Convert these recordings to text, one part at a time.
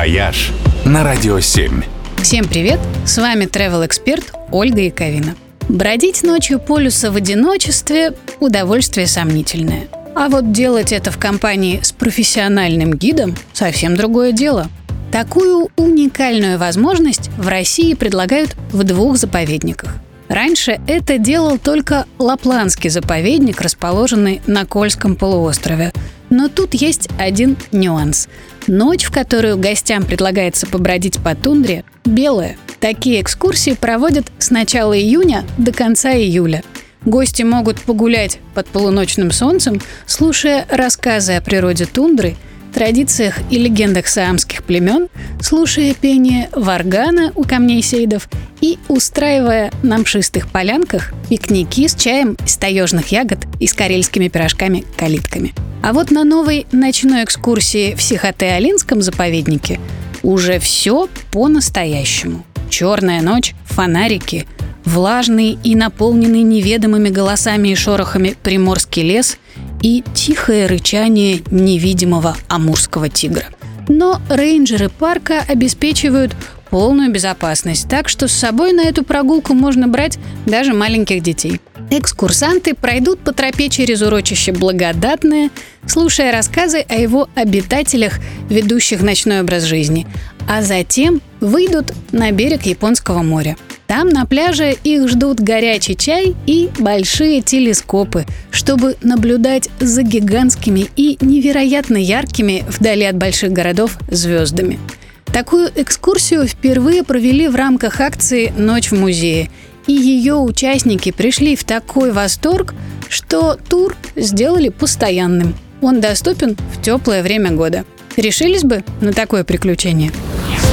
«Вояж» на Радио 7. Всем привет! С вами travel эксперт Ольга Яковина. Бродить ночью по лесу в одиночестве – удовольствие сомнительное. А вот делать это в компании с профессиональным гидом – совсем другое дело. Такую уникальную возможность в России предлагают в двух заповедниках. Раньше это делал только Лапландский заповедник, расположенный на Кольском полуострове. Но тут есть один нюанс. Ночь, в которую гостям предлагается побродить по тундре, белая. Такие экскурсии проводят с начала июня до конца июля. Гости могут погулять под полуночным солнцем, слушая рассказы о природе тундры, традициях и легендах саамских племен, слушая пение варгана у камней сейдов и устраивая на мшистых полянках пикники с чаем из таежных ягод и с карельскими пирожками-калитками. А вот на новой ночной экскурсии в Сихоте-Алинском заповеднике уже все по-настоящему. Черная ночь, фонарики, влажный и наполненный неведомыми голосами и шорохами приморский лес и тихое рычание невидимого амурского тигра. Но рейнджеры парка обеспечивают полную безопасность, так что с собой на эту прогулку можно брать даже маленьких детей. Экскурсанты пройдут по тропе через урочище Благодатное, слушая рассказы о его обитателях, ведущих ночной образ жизни, а затем выйдут на берег Японского моря. Там на пляже их ждут горячий чай и большие телескопы, чтобы наблюдать за гигантскими и невероятно яркими вдали от больших городов звездами. Такую экскурсию впервые провели в рамках акции «Ночь в музее», и ее участники пришли в такой восторг, что тур сделали постоянным. Он доступен в теплое время года. Решились бы на такое приключение?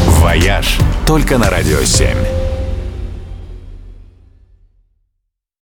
«Вояж» только на Радио 7.